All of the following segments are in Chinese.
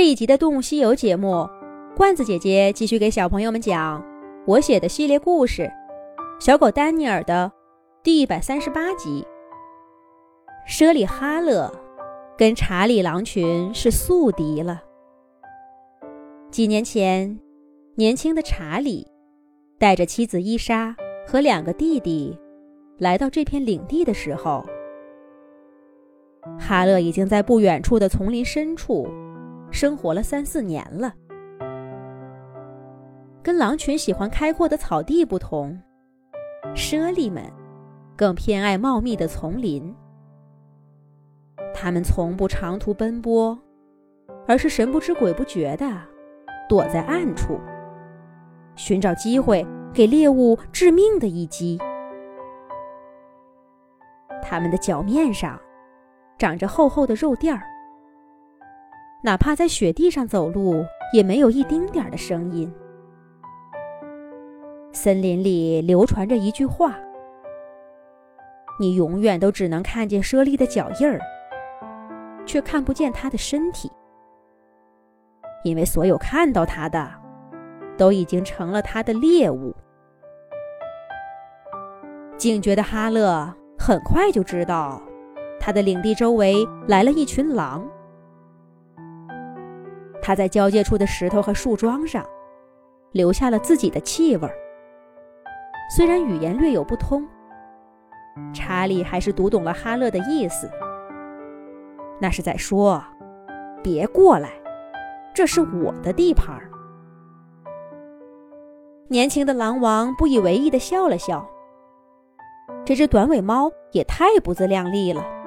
这一集的《动物西游》节目，罐子姐姐继续给小朋友们讲我写的系列故事《小狗丹尼尔》的第一百三十八集。舍里哈勒跟查理狼群是宿敌了。几年前，年轻的查理带着妻子伊莎和两个弟弟来到这片领地的时候，哈勒已经在不远处的丛林深处。生活了三四年了，跟狼群喜欢开阔的草地不同，猞猁们更偏爱茂密的丛林。它们从不长途奔波，而是神不知鬼不觉地躲在暗处，寻找机会给猎物致命的一击。它们的脚面上长着厚厚的肉垫儿。哪怕在雪地上走路，也没有一丁点儿的声音。森林里流传着一句话：“你永远都只能看见猞猁的脚印儿，却看不见它的身体，因为所有看到它的，都已经成了它的猎物。”警觉的哈勒很快就知道，他的领地周围来了一群狼。他在交界处的石头和树桩上留下了自己的气味。虽然语言略有不通，查理还是读懂了哈勒的意思。那是在说：“别过来，这是我的地盘。”年轻的狼王不以为意地笑了笑。这只短尾猫也太不自量力了。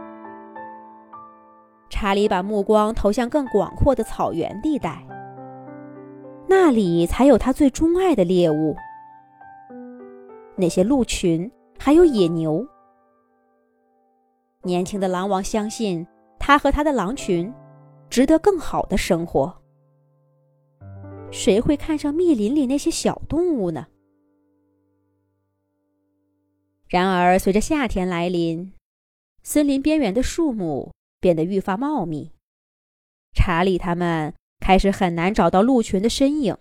查理把目光投向更广阔的草原地带，那里才有他最钟爱的猎物——那些鹿群，还有野牛。年轻的狼王相信，他和他的狼群值得更好的生活。谁会看上密林里那些小动物呢？然而，随着夏天来临，森林边缘的树木。变得愈发茂密，查理他们开始很难找到鹿群的身影。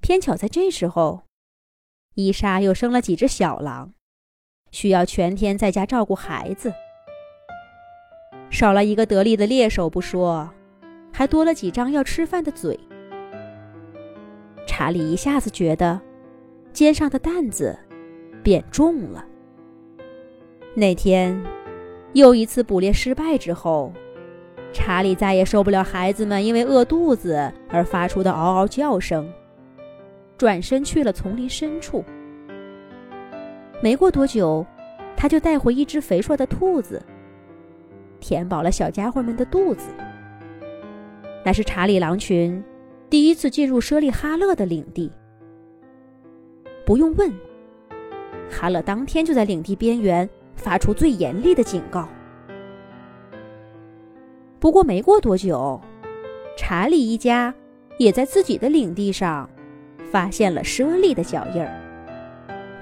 偏巧在这时候，伊莎又生了几只小狼，需要全天在家照顾孩子。少了一个得力的猎手不说，还多了几张要吃饭的嘴。查理一下子觉得肩上的担子变重了。那天。又一次捕猎失败之后，查理再也受不了孩子们因为饿肚子而发出的嗷嗷叫声，转身去了丛林深处。没过多久，他就带回一只肥硕的兔子，填饱了小家伙们的肚子。那是查理狼群第一次进入舍利哈勒的领地。不用问，哈勒当天就在领地边缘。发出最严厉的警告。不过没过多久，查理一家也在自己的领地上发现了猞猁的脚印儿，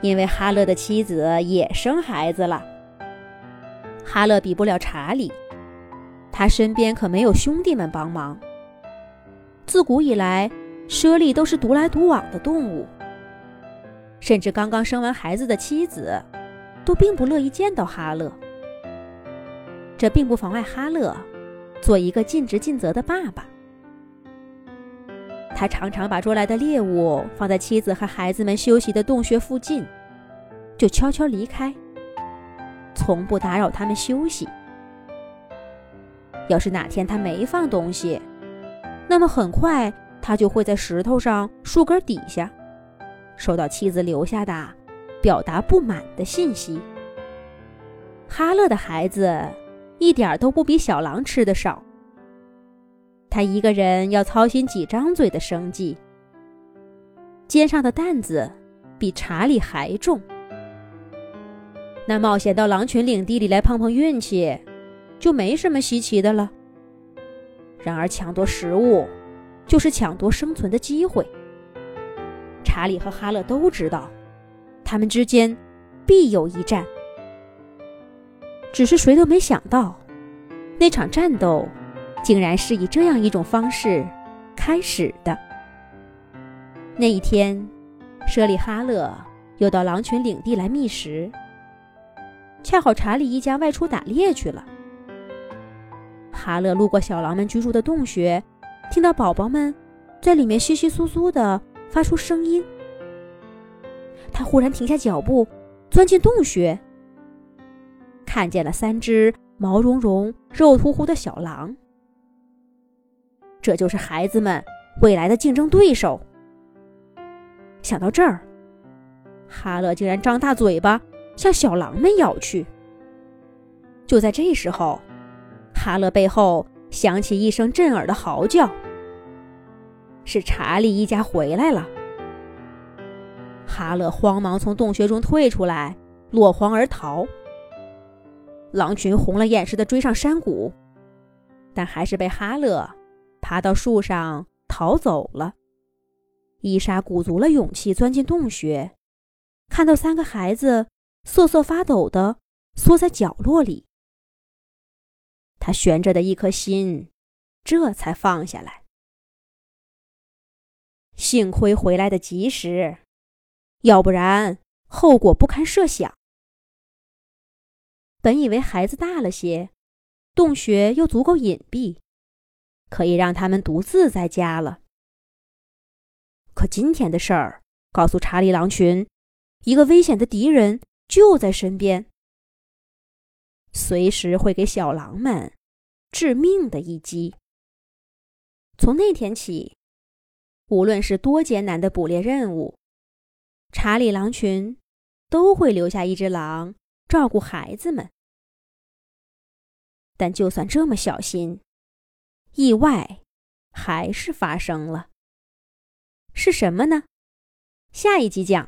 因为哈勒的妻子也生孩子了。哈勒比不了查理，他身边可没有兄弟们帮忙。自古以来，猞猁都是独来独往的动物，甚至刚刚生完孩子的妻子。都并不乐意见到哈勒，这并不妨碍哈勒做一个尽职尽责的爸爸。他常常把捉来的猎物放在妻子和孩子们休息的洞穴附近，就悄悄离开，从不打扰他们休息。要是哪天他没放东西，那么很快他就会在石头上、树根底下收到妻子留下的。表达不满的信息。哈勒的孩子一点都不比小狼吃的少。他一个人要操心几张嘴的生计，肩上的担子比查理还重。那冒险到狼群领地里来碰碰运气，就没什么稀奇的了。然而抢夺食物，就是抢夺生存的机会。查理和哈勒都知道。他们之间必有一战，只是谁都没想到，那场战斗竟然是以这样一种方式开始的。那一天，舍利哈勒又到狼群领地来觅食，恰好查理一家外出打猎去了。哈勒路过小狼们居住的洞穴，听到宝宝们在里面窸窸窣窣的发出声音。他忽然停下脚步，钻进洞穴，看见了三只毛茸茸、肉乎乎的小狼。这就是孩子们未来的竞争对手。想到这儿，哈勒竟然张大嘴巴向小狼们咬去。就在这时候，哈勒背后响起一声震耳的嚎叫，是查理一家回来了。哈勒慌忙从洞穴中退出来，落荒而逃。狼群红了眼似的追上山谷，但还是被哈勒爬到树上逃走了。伊莎鼓足了勇气钻进洞穴，看到三个孩子瑟瑟发抖的缩在角落里，他悬着的一颗心这才放下来。幸亏回来的及时。要不然，后果不堪设想。本以为孩子大了些，洞穴又足够隐蔽，可以让他们独自在家了。可今天的事儿告诉查理狼群，一个危险的敌人就在身边，随时会给小狼们致命的一击。从那天起，无论是多艰难的捕猎任务，查理狼群都会留下一只狼照顾孩子们，但就算这么小心，意外还是发生了。是什么呢？下一集讲。